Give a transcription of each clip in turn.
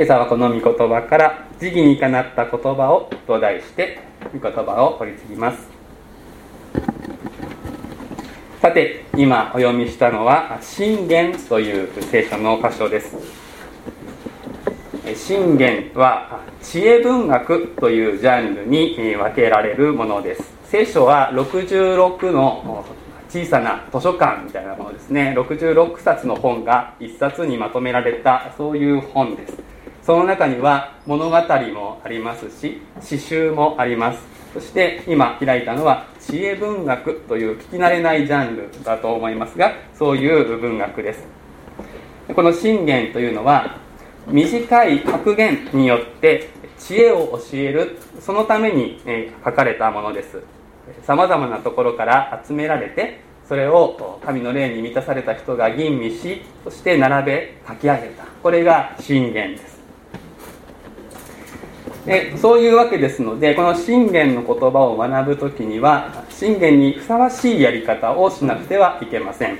今朝はこの御言葉から「時期にかなった言葉を」と題して御言葉を取り次ぎます。さて今お読みしたのは「信玄」という聖書の箇所です。信玄は知恵文学というジャンルに分けられるものです。聖書は66の小さな図書館みたいなものですね。66冊の本が1冊にまとめられたそういう本です。その中には物語もありますし詩集もあります。そして今開いたのは知恵文学という聞き慣れないジャンルだと思いますがそういう文学です。この信玄というのは短い格言によって知恵を教えるそのために書かれたものです。さまざまなところから集められてそれを神の霊に満たされた人が吟味しそして並べ書き上げた。これが信玄です。でそういうわけですのでこの信玄の言葉を学ぶ時には信玄にふさわしいやり方をしなくてはいけません。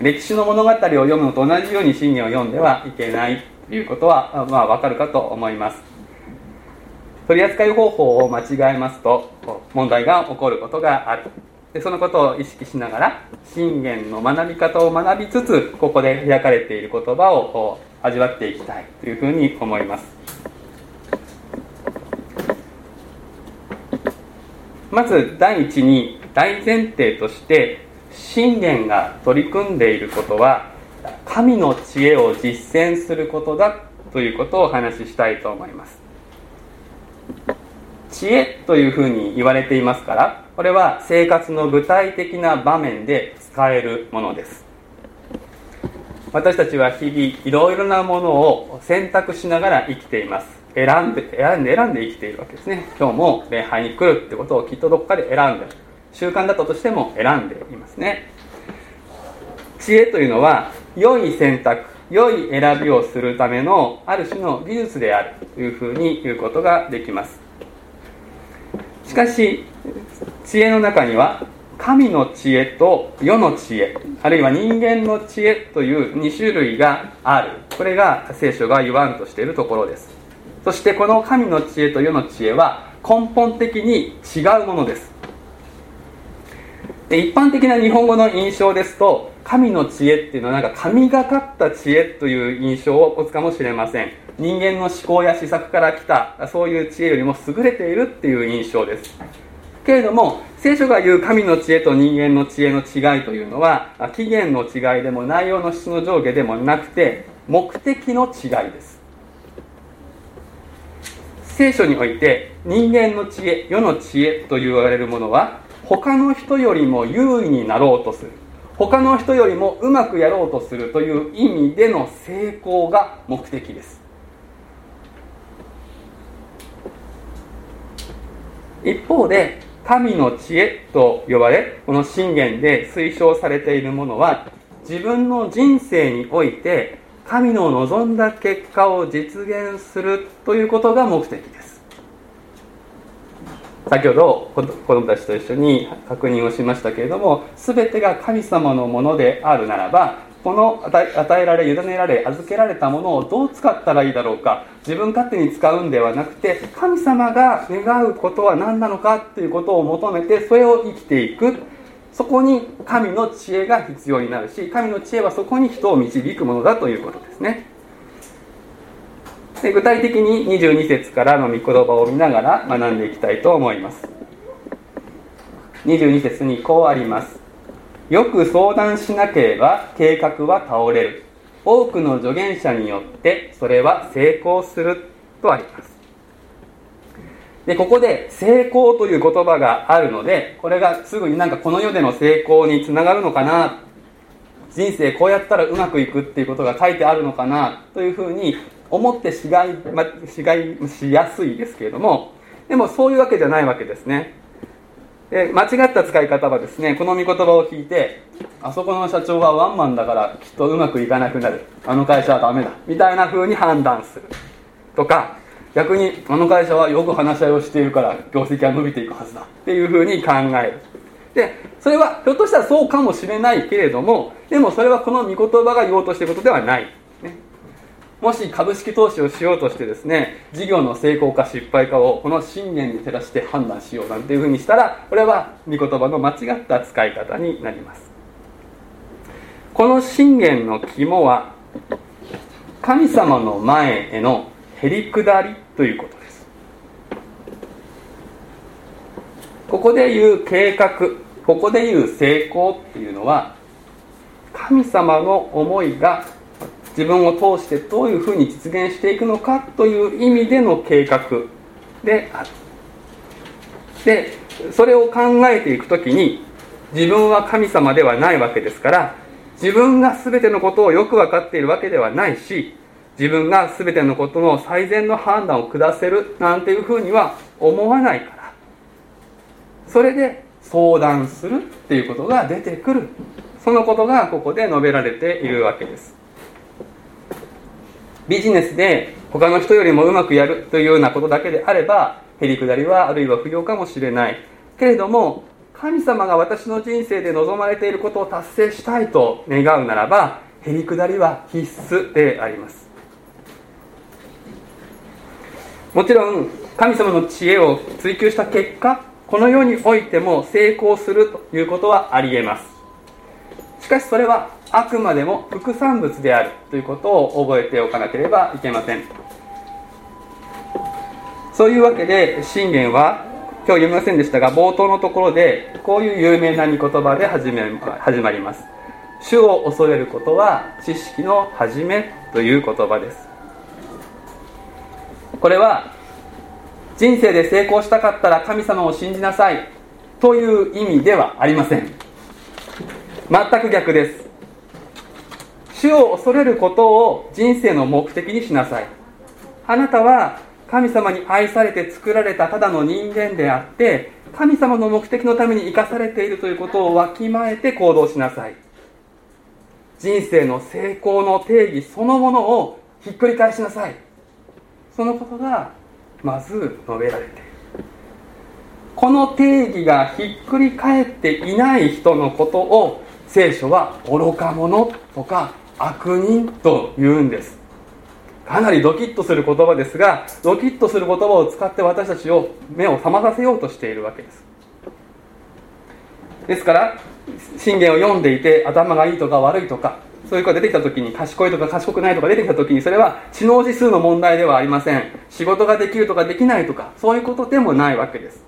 歴史の物語を読むのと同じように信玄を読んではいけないということは、まあ、分かるかと思います。取り扱い方法を間違えますと問題が起こることがある。でそのことを意識しながら信玄の学び方を学びつつここで開かれている言葉を味わっていきたいというふうに思います。まず第一に大前提として信玄が取り組んでいることは神の知恵を実践することだということをお話ししたいと思います。知恵というふうに言われていますからこれは生活の具体的な場面で使えるものです。私たちは日々いろいろなものを選択しながら生きています。選んで選んで選んで生きているわけですね。今日も礼拝に来るってことをきっとどこかで選んでる習慣だったとしても選んでいますね。知恵というのは良い選択良い選びをするためのある種の技術であるというふうに言うことができます。しかし知恵の中には神の知恵と世の知恵あるいは人間の知恵という2種類がある。これが聖書が言わんとしているところです。そしてこの神の知恵と世の知恵は根本的に違うものです。で一般的な日本語の印象ですと神の知恵っていうのはなんか神がかった知恵という印象を持つかもしれません。人間の思考や施策から来たそういう知恵よりも優れているっていう印象です。けれども聖書が言う神の知恵と人間の知恵の違いというのは起源の違いでも内容の質の上下でもなくて目的の違いです。聖書において人間の知恵世の知恵と言われるものは他の人よりも優位になろうとする。他の人よりもうまくやろうとするという意味での成功が目的です。一方で神の知恵と呼ばれこの信玄で推奨されているものは自分の人生において神の望んだ結果を実現するということが目的です。先ほど子供たちと一緒に確認をしましたけれども全てが神様のものであるならばこの与えられ委ねられ預けられたものをどう使ったらいいだろうか自分勝手に使うんではなくて神様が願うことは何なのかっていうことを求めてそれを生きていく。そこに神の知恵が必要になるし神の知恵はそこに人を導くものだということですね。で具体的に22節からの御言葉を見ながら学んでいきたいと思います。22節にこうあります。よく相談しなければ計画は倒れる。多くの助言者によってそれは成功するとあります。でここで成功という言葉があるのでこれがすぐになんかこの世での成功につながるのかな。人生こうやったらうまくいくっていうことが書いてあるのかなというふうに思ってしがい、ま、しがいしやすいですけれどもでもそういうわけじゃないわけですね。で間違った使い方はですねこの御言葉を聞いてあそこの社長はワンマンだからきっとうまくいかなくなる。あの会社はダメだ。みたいな風に判断する。とか逆にあの会社はよく話し合いをしているから業績は伸びていくはずだっていう風に考える。でそれはひょっとしたらそうかもしれないけれどもでもそれはこの御言葉が言おうとしていることではない、ね、もし株式投資をしようとしてですね事業の成功か失敗かをこの信念に照らして判断しようなんていうふうにしたらこれは御言葉の間違った使い方になります。この信玄の肝は神様の前へのへりくだり。ということです。ここで言う計画ここで言う成功っていうのは神様の思いが自分を通してどういうふうに実現していくのかという意味での計画である。でそれを考えていく時に自分は神様ではないわけですから自分が全てのことをよく分かっているわけではないし自分が全てのことの最善の判断を下せるなんていうふうには思わないから。それで相談するっていうことが出てくる。そのことがここで述べられているわけです。ビジネスで他の人よりもうまくやるというようなことだけであればへりくだりはあるいは不要かもしれない。けれども神様が私の人生で望まれていることを達成したいと願うならばへりくだりは必須であります。もちろん神様の知恵を追求した結果この世においても成功するということはありえます。しかしそれはあくまでも副産物であるということを覚えておかなければいけません。そういうわけで信玄は今日読みませんでしたが冒頭のところでこういう有名な御言葉で始め始まります。主を恐れることは知識の始めという言葉です。これは人生で成功したかったら神様を信じなさいという意味ではありません。全く逆です。主を恐れることを人生の目的にしなさい。あなたは神様に愛されて作られたただの人間であって神様の目的のために生かされているということをわきまえて行動しなさい。人生の成功の定義そのものをひっくり返しなさい。そのことがまず述べられている。この定義がひっくり返っていない人のことを聖書は愚か者とか悪人と言うんです。かなりドキッとする言葉ですがドキッとする言葉を使って私たちを目を覚まさせようとしているわけです。ですから信玄を読んでいて頭がいいとか悪いとかそういう子が出てきた時に賢いとか賢くないとか出てきた時にそれは知能指数の問題ではありません。仕事ができるとかできないとかそういうことでもないわけです。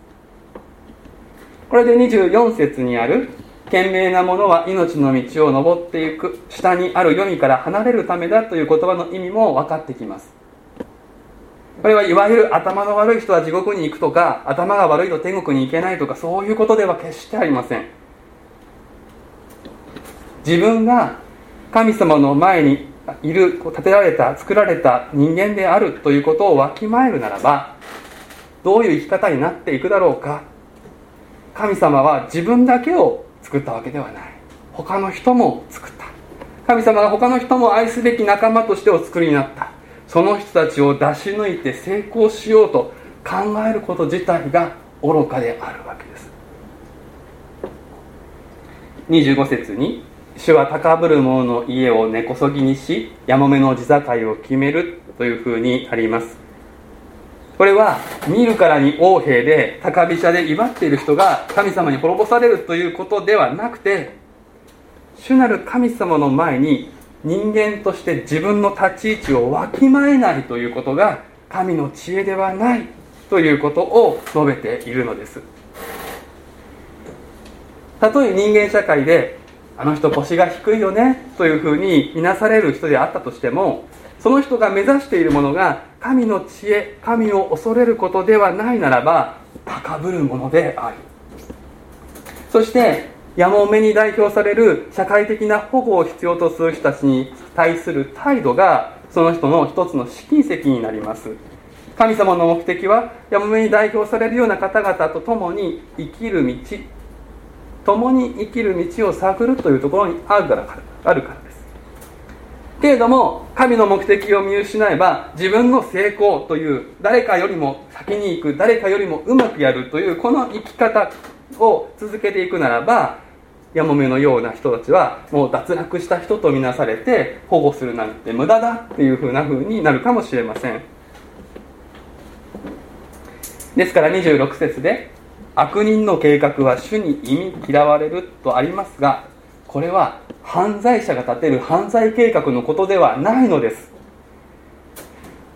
これで24節にある賢明な者は命の道を登っていく下にある読みから離れるためだという言葉の意味も分かってきます。これはいわゆる頭の悪い人は地獄に行くとか頭が悪いと天国に行けないとかそういうことでは決してありません。自分が神様の前にいる建てられた作られた人間であるということをわきまえるならばどういう生き方になっていくだろうか。神様は自分だけを作ったわけではない。他の人も作った。神様が他の人も愛すべき仲間としてお作りになった。その人たちを出し抜いて成功しようと考えること自体が愚かであるわけです。25節に「主は高ぶる者の家を根こそぎにしやもめの地境を決める」というふうにあります。これは見るからに横兵で高飛車で威張っている人が神様に滅ぼされるということではなくて主なる神様の前に人間として自分の立ち位置をわきまえないということが神の知恵ではないということを述べているのです。たとえ人間社会であの人腰が低いよねというふうに見なされる人であったとしてもその人が目指しているものが神の知恵神を恐れることではないならば高ぶるものである。そしてやもめに代表される社会的な保護を必要とする人たちに対する態度がその人の一つの試金石になります。神様の目的はやもめに代表されるような方々と共に生きる道共に生きる道を探るというところにあるからあるからです。けれども神の目的を見失えば自分の成功という誰かよりも先に行く誰かよりもうまくやるというこの生き方を続けていくならばやもめのような人たちはもう脱落した人とみなされて保護するなんて無駄だっていうふうな風になるかもしれません。ですから26節で悪人の計画は主に忌み嫌われるとありますがこれは犯罪者が立てる犯罪計画のことではないのです。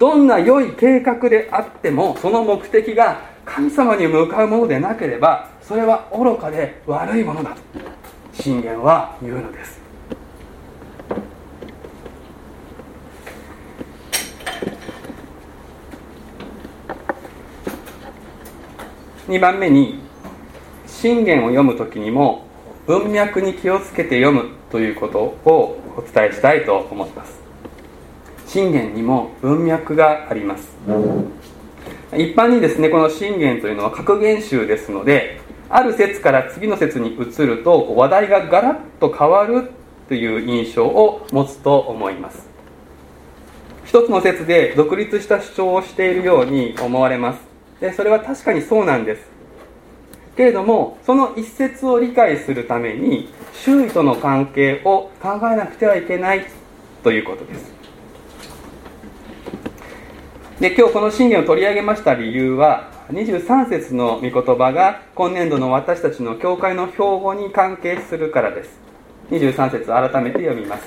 どんな良い計画であってもその目的が神様に向かうものでなければそれは愚かで悪いものだと信玄は言うのです。2番目に信玄を読む時にも文脈に気をつけて読むということをお伝えしたいと思います。信玄にも文脈があります。一般にですねこの信玄というのは格言集ですのである説から次の説に移ると話題がガラッと変わるという印象を持つと思います。一つの説で独立した主張をしているように思われます。でそれは確かにそうなんです。けれどもその一節を理解するために周囲との関係を考えなくてはいけないということです。で今日この信玄を取り上げました理由は23節の御言葉が今年度の私たちの教会の標語に関係するからです。23節改めて読みます。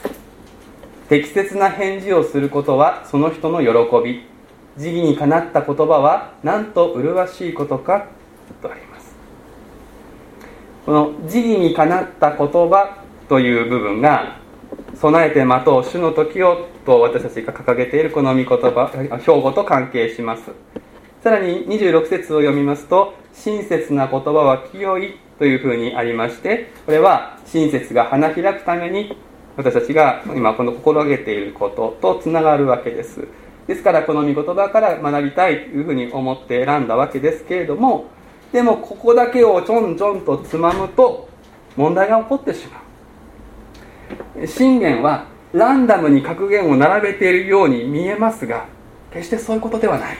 適切な返事をすることはその人の喜び。時義にかなった言葉はなんと麗しいことかとあります。この時義にかなった言葉という部分が備えて待とう主の時をと私たちが掲げているこの御言葉標語と関係します。さらに26節を読みますと親切な言葉は清いというふうにありましてこれは親切が花開くために私たちが今この心がけていることとつながるわけです。ですからこの御言葉から学びたいというふうに思って選んだわけですけれどもでもここだけをちょんちょんとつまむと問題が起こってしまう。信玄はランダムに格言を並べているように見えますが決してそういうことではない。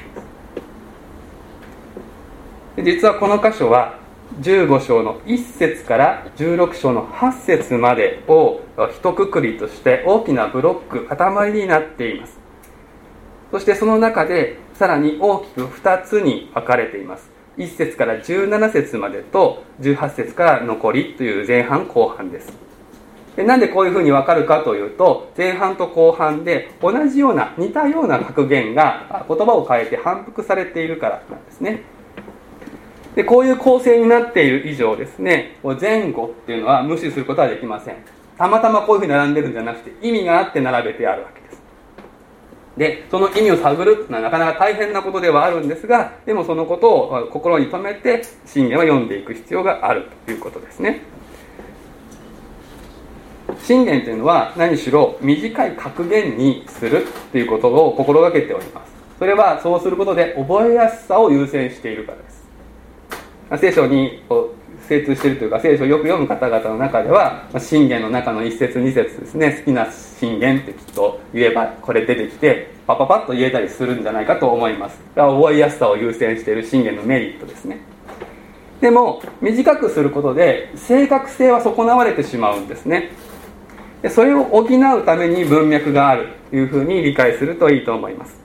実はこの箇所は15章の1節から16章の8節までを一括りとして大きなブロック塊になっています。そしてその中でさらに大きく2つに分かれています。1節から17節までと18節から残りという前半後半です。でなんでこういうふうに分かるかというと前半と後半で同じような似たような格言が言葉を変えて反復されているからなんですね。でこういう構成になっている以上ですね前後っていうのは無視することはできません。たまたまこういうふうに並んでるんじゃなくて意味があって並べてあるわけ。でその意味を探るのはなかなか大変なことではあるんですがでもそのことを心に留めて信玄は読んでいく必要があるということですね。信玄というのは何しろ短い格言にするということを心がけております。それはそうすることで覚えやすさを優先しているからです。聖書に精通してるというか聖書をよく読む方々の中では信玄の中の一節二節ですね好きな信玄ってきっと言えばこれ出てきてパパパッと言えたりするんじゃないかと思います。覚えやすさを優先している信玄のメリットですね。でも短くすることで正確性は損なわれてしまうんですね。でそれを補うために文脈があるというふうに理解するといいと思います。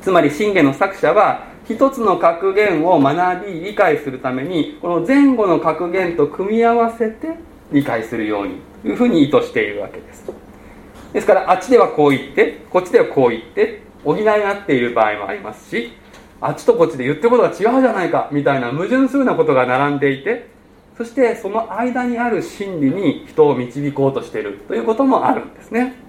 つまり信玄の作者は一つの格言を学び理解するためにこの前後の格言と組み合わせて理解するようにというふうに意図しているわけです。ですからあっちではこう言ってこっちではこう言って補い合っている場合もありますしあっちとこっちで言ってることが違うじゃないかみたいな矛盾するようなことが並んでいてそしてその間にある真理に人を導こうとしているということもあるんですね。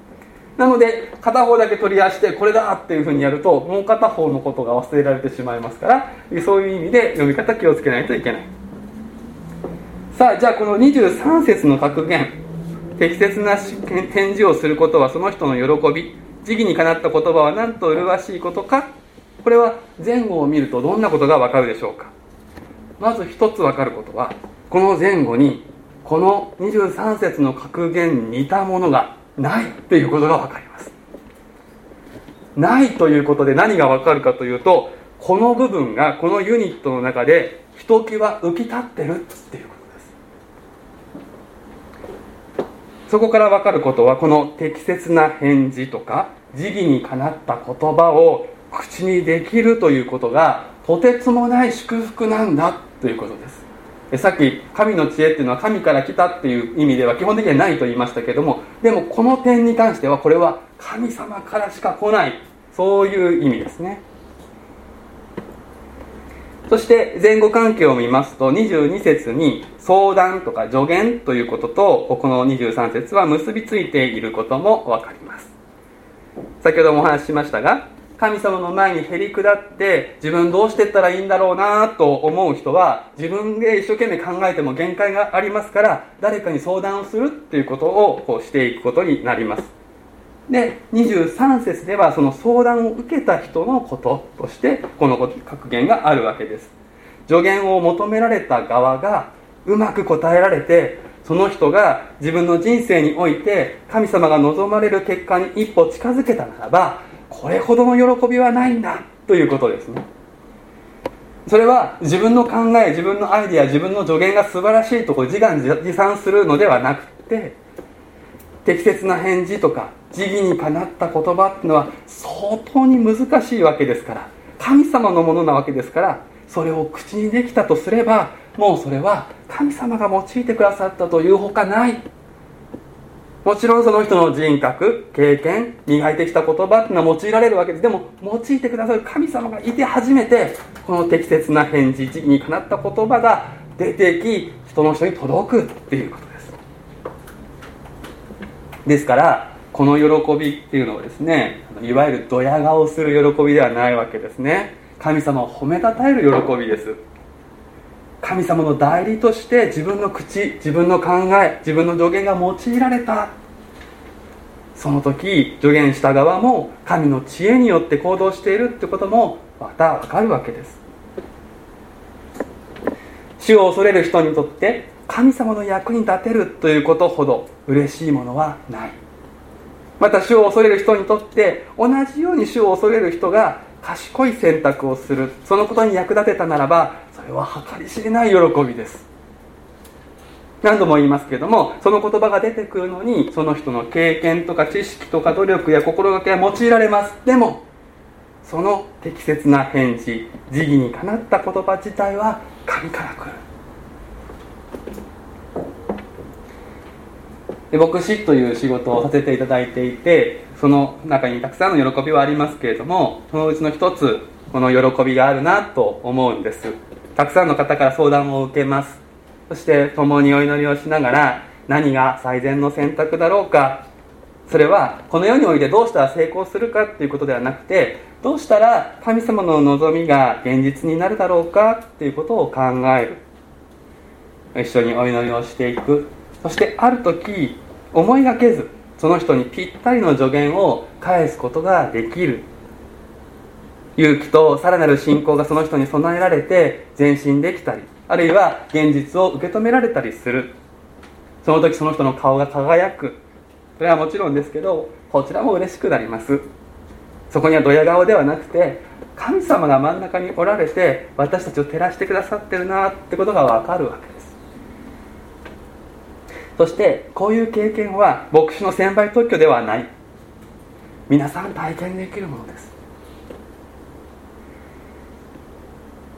なので片方だけ取り出してこれだっていうふうにやるともう片方のことが忘れられてしまいますからそういう意味で読み方気をつけないといけない。さあじゃあこの23節の格言適切な返事をすることはその人の喜び時期にかなった言葉は何と麗しいことかこれは前後を見るとどんなことがわかるでしょうか。まず一つわかることはこの前後にこの23節の格言に似たものがないということが分かります。ないということで何が分かるかというとこの部分がこのユニットの中でひときわ浮き立ってるっていうことです。そこから分かることはこの適切な返事とか時義にかなった言葉を口にできるということがとてつもない祝福なんだということです。さっき神の知恵っていうのは神から来たっていう意味では基本的にはないと言いましたけどもでもこの点に関してはこれは神様からしか来ない。そういう意味ですね。そして前後関係を見ますと22節に相談とか助言ということとこの23節は結びついていることも分かります。先ほどもお話ししましたが神様の前にへり下って自分どうしてったらいいんだろうなと思う人は自分で一生懸命考えても限界がありますから誰かに相談をするっていうことをこうしていくことになります。で23節ではその相談を受けた人のこととしてこの格言があるわけです。助言を求められた側がうまく答えられてその人が自分の人生において神様が望まれる結果に一歩近づけたならばこれほどの喜びはないんだということですね。それは自分の考え自分のアイデア自分の助言が素晴らしいとこ自画自賛するのではなくて適切な返事とか時義にかなった言葉っていうのは相当に難しいわけですから神様のものなわけですからそれを口にできたとすればもうそれは神様が用いてくださったというほかない。もちろんその人の人格経験磨いてきた言葉っていうのは用いられるわけです。でも用いてくださる神様がいて初めてこの適切な返事時にかなった言葉が出てき人の人に届くっていうことです。ですからこの喜びっていうのはですねいわゆるドヤ顔する喜びではないわけですね。神様を褒めたたえる喜びです。神様の代理として自分の口自分の考え自分の助言が用いられた。その時助言した側も神の知恵によって行動しているってこともまた分かるわけです。主を恐れる人にとって神様の役に立てるということほど嬉しいものはない。また主を恐れる人にとって同じように主を恐れる人が賢い選択をする。そのことに役立てたならばれは計り知れない喜びです。何度も言いますけれどもその言葉が出てくるのにその人の経験とか知識とか努力や心がけは用いられます。でもその適切な返事時義にかなった言葉自体は神から来る。で牧師という仕事をさせていただいていてその中にたくさんの喜びはありますけれどもそのうちの一つこの喜びがあるなと思うんです。たくさんの方から相談を受けます。そして共にお祈りをしながら何が最善の選択だろうか。それはこの世においてどうしたら成功するかっていうことではなくてどうしたら神様の望みが現実になるだろうかっていうことを考える。一緒にお祈りをしていく。そしてある時思いがけずその人にぴったりの助言を返すことができる。勇気とさらなる信仰がその人に備えられて前進できたりあるいは現実を受け止められたりする。その時その人の顔が輝く。それはもちろんですけどこちらも嬉しくなります。そこにはドヤ顔ではなくて神様が真ん中におられて私たちを照らしてくださってるなってことが分かるわけです。そしてこういう経験は牧師の専売特許ではない。皆さん体験できるものです。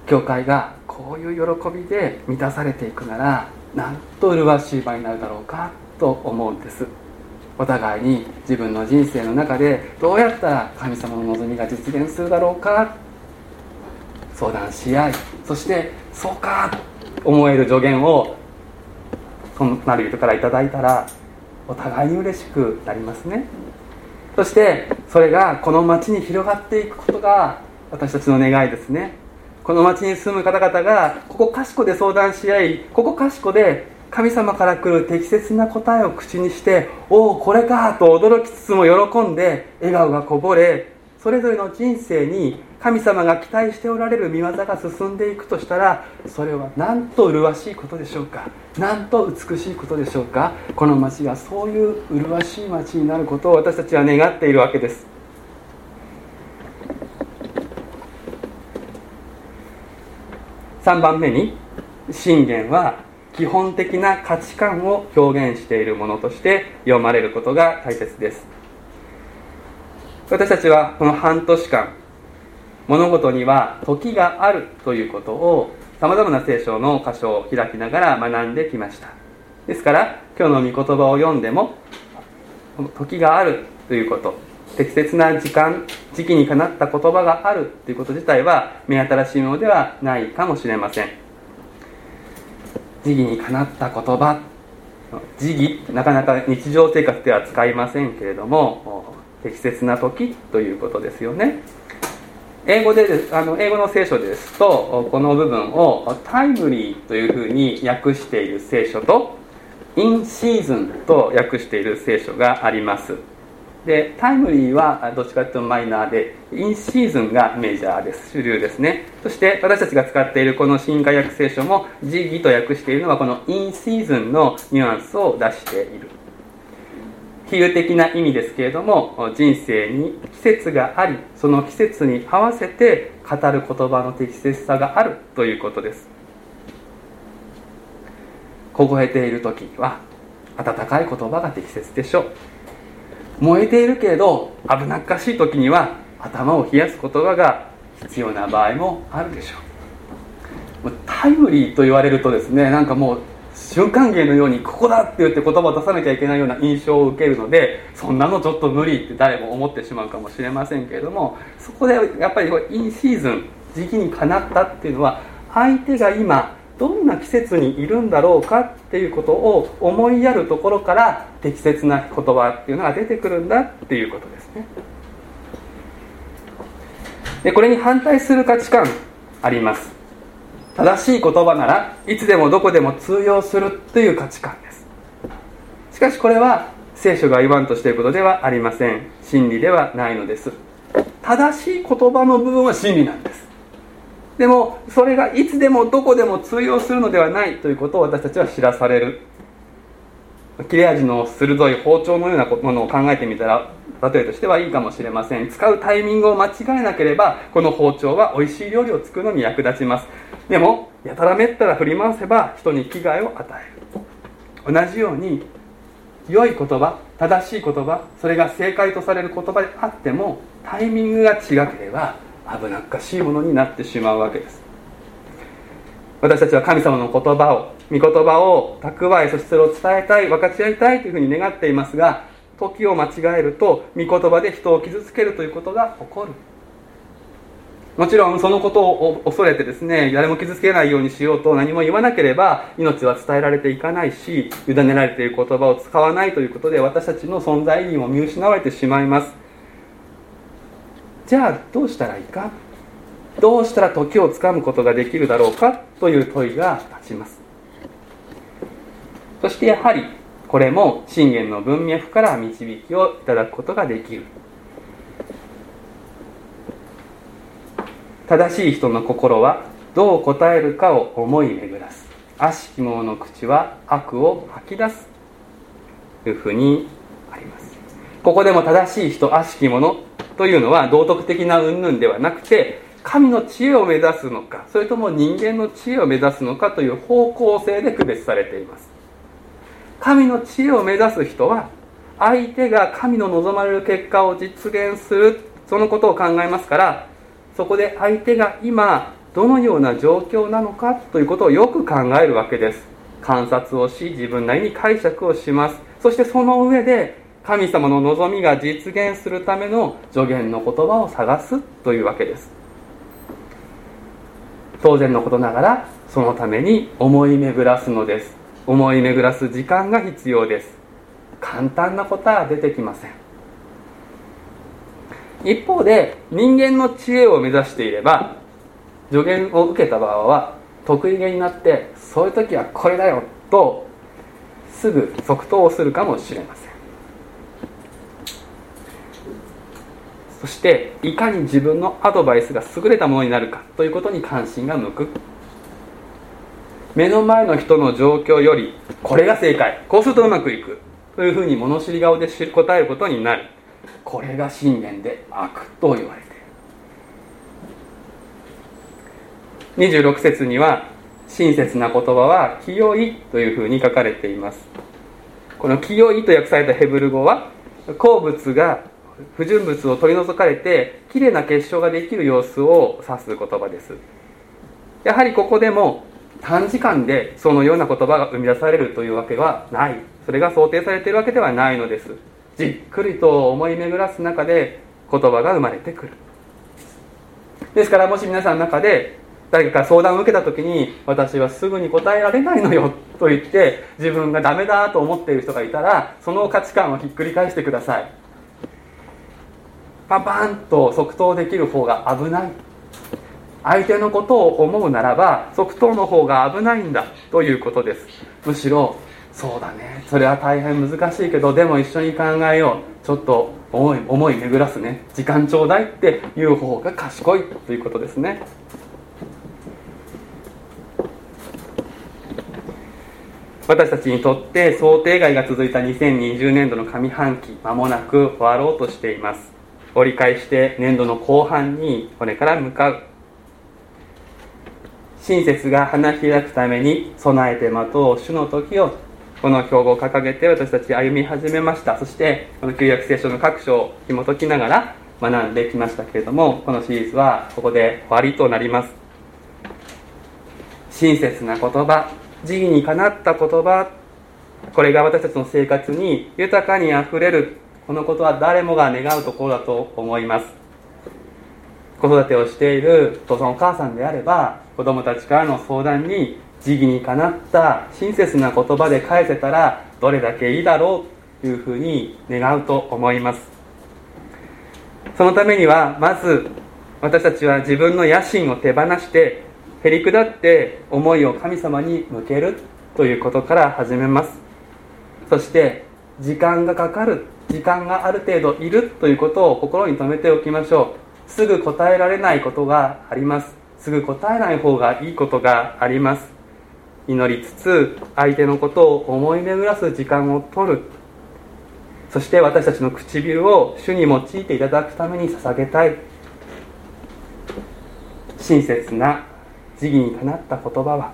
教会がこういう喜びで満たされていくならなんと麗しい場になるだろうかと思うんです。お互いに自分の人生の中でどうやったら神様の望みが実現するだろうか。相談し合いそしてそうかと思える助言をそのなる人から頂いたらお互いに嬉しくなりますね。そしてそれがこの町に広がっていくことが私たちの願いですね。この町に住む方々がここかしこで相談し合いここかしこで神様から来る適切な答えを口にしておおこれかと驚きつつも喜んで笑顔がこぼれそれぞれの人生に神様が期待しておられる見業が進んでいくとしたらそれはなんと麗しいことでしょうか？なんと美しいことでしょうか？この町がそういう麗しい町になることを私たちは願っているわけです。3番目に信玄は基本的な価値観を表現しているものとして読まれることが大切です。私たちはこの半年間物事には時があるということをさまざまな聖書の箇所を開きながら学んできました。ですから今日の御言葉を読んでも時があるということ適切な時間時期にかなった言葉があるということ自体は目新しいものではないかもしれません。時期にかなった言葉時期なかなか日常生活では使いませんけれども適切な時ということですよね。英語であの英語の聖書ですとこの部分をタイムリーというふうに訳している聖書とインシーズンと訳している聖書があります。でタイムリーはどっちかというとマイナーでインシーズンがメジャーです。主流ですね。そして私たちが使っているこの新化訳聖書も時期と訳しているのはこのインシーズンのニュアンスを出している。比喩的な意味ですけれども人生に季節がありその季節に合わせて語る言葉の適切さがあるということです。凍えている時は温かい言葉が適切でしょう。燃えているけれど危なっかしい時には頭を冷やす言葉が必要な場合もあるでしょう。タイムリーと言われるとですねなんかもう瞬間芸のようにここだって言って言葉を出さなきゃいけないような印象を受けるのでそんなのちょっと無理って誰も思ってしまうかもしれませんけれどもそこでやっぱりインシーズン時期にかなったっていうのは相手が今どんな季節にいるんだろうかっていうことを思いやるところから適切な言葉っていうのが出てくるんだっていうことですね。でこれに反対する価値観あります。正しい言葉ならいつでもどこでも通用するという価値観です。しかしこれは聖書が言わんとしていることではありません。真理ではないのです。正しい言葉の部分は真理なんです。でもそれがいつでもどこでも通用するのではないということを私たちは知らされる。切れ味の鋭い包丁のようなものを考えてみたら例えとしてはいいかもしれません。使うタイミングを間違えなければこの包丁は美味しい料理を作るのに役立ちます。でもやたらめったら振り回せば人に危害を与える。同じように良い言葉正しい言葉それが正解とされる言葉であってもタイミングが違ければ危なっかしいものになってしまうわけです。私たちは神様の言葉を御言葉を蓄えそしてそれを伝えたい分かち合いたいというふうに願っていますが時を間違えると御言葉で人を傷つけるということが起こる。もちろんそのことを恐れてですね誰も傷つけないようにしようと何も言わなければ命は伝えられていかないし委ねられている言葉を使わないということで私たちの存在意義も見失われてしまいます。じゃあどうしたらいいか？どうしたら時をつかむことができるだろうかという問いが立ちます。そしてやはりこれも信玄の文脈から導きをいただくことができる。正しい人の心はどう答えるかを思い巡らす。悪しき者の口は悪を吐き出す。というふうにあります。ここでも正しい人悪しき者というのは道徳的な云々ではなくて神の知恵を目指すのかそれとも人間の知恵を目指すのかという方向性で区別されています。神の知恵を目指す人は相手が神の望まれる結果を実現するそのことを考えますからそこで相手が今どのような状況なのかということをよく考えるわけです。観察をし自分なりに解釈をします。そしてその上で神様の望みが実現するための助言の言葉を探すというわけです。当然のことながらそのために思い巡らすのです。思い巡らす時間が必要です。簡単なことは出てきません。一方で人間の知恵を目指していれば助言を受けた場合は得意げになってそういう時はこれだよとすぐ即答をするかもしれません。そしていかに自分のアドバイスが優れたものになるかということに関心が向く。目の前の人の状況よりこれが正解。こうするとうまくいく。というふうに物知り顔で答えることになる。これが信玄で悪と言われている。26節には親切な言葉は清いというふうに書かれています。この清いと訳されたヘブル語は鉱物が不純物を取り除かれてきれいな結晶ができる様子を指す言葉です。やはりここでも短時間でそのような言葉が生み出されるというわけはない。それが想定されているわけではないのです。じっくりと思い巡らす中で言葉が生まれてくる。ですからもし皆さんの中で誰かから相談を受けた時に私はすぐに答えられないのよと言って自分がダメだと思っている人がいたらその価値観をひっくり返してください。パンパンと即答できる方が危ない。相手のことを思うならば即答の方が危ないんだということです。むしろそうだね。それは大変難しいけどでも一緒に考えよう。ちょっと思い思い巡らすね。時間ちょうだいっていう方が賢いということですね。私たちにとって想定外が続いた2020年度の上半期間もなく終わろうとしています。折り返して年度の後半にこれから向かう。親切が花開くために備えて待とう主の時をこの標語を掲げて私たち歩み始めました。そしてこの旧約聖書の各章を紐解きながら学んできましたけれどもこのシリーズはここで終わりとなります。親切な言葉慈義にかなった言葉これが私たちの生活に豊かにあふれるこのことは誰もが願うところだと思います。子育てをしているお父さんお母さんであれば子供たちからの相談に慈義にかなった親切な言葉で返せたらどれだけいいだろうというふうに願うと思います。そのためにはまず私たちは自分の野心を手放してへり下って思いを神様に向けるということから始めます。そして時間がかかる時間がある程度いるということを心に留めておきましょう。すぐ答えられないことがあります。すぐ答えない方がいいことがあります。祈りつつ相手のことを思い巡らす時間を取る。そして私たちの唇を主に用いていただくために捧げたい。親切な慈義にかなった言葉は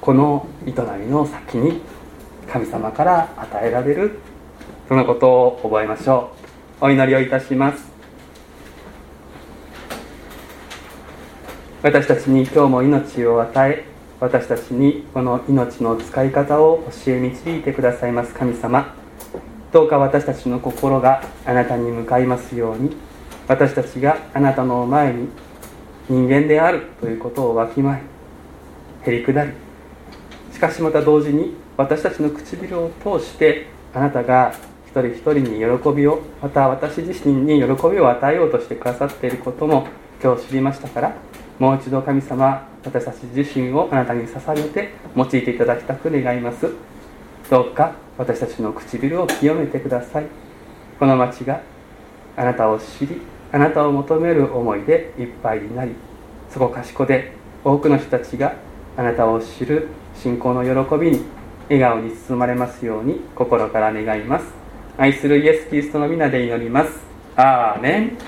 この営みの先に神様から与えられるそのことを覚えましょう。お祈りをいたします。私たちに今日も命を与え私たちにこの命の使い方を教え導いてくださいます神様。どうか私たちの心があなたに向かいますように私たちがあなたの前に人間であるということをわきまえへりくだり。しかしまた同時に私たちの唇を通してあなたが一人一人に喜びをまた私自身に喜びを与えようとしてくださっていることも今日知りましたからもう一度神様私たち自身をあなたに捧げて用いていただきたく願います。どうか私たちの唇を清めてください。この町があなたを知りあなたを求める思いでいっぱいになりそこかしこで多くの人たちがあなたを知る信仰の喜びに笑顔に包まれますように心から願います。愛するイエス・キリストの皆で祈ります。アーメン。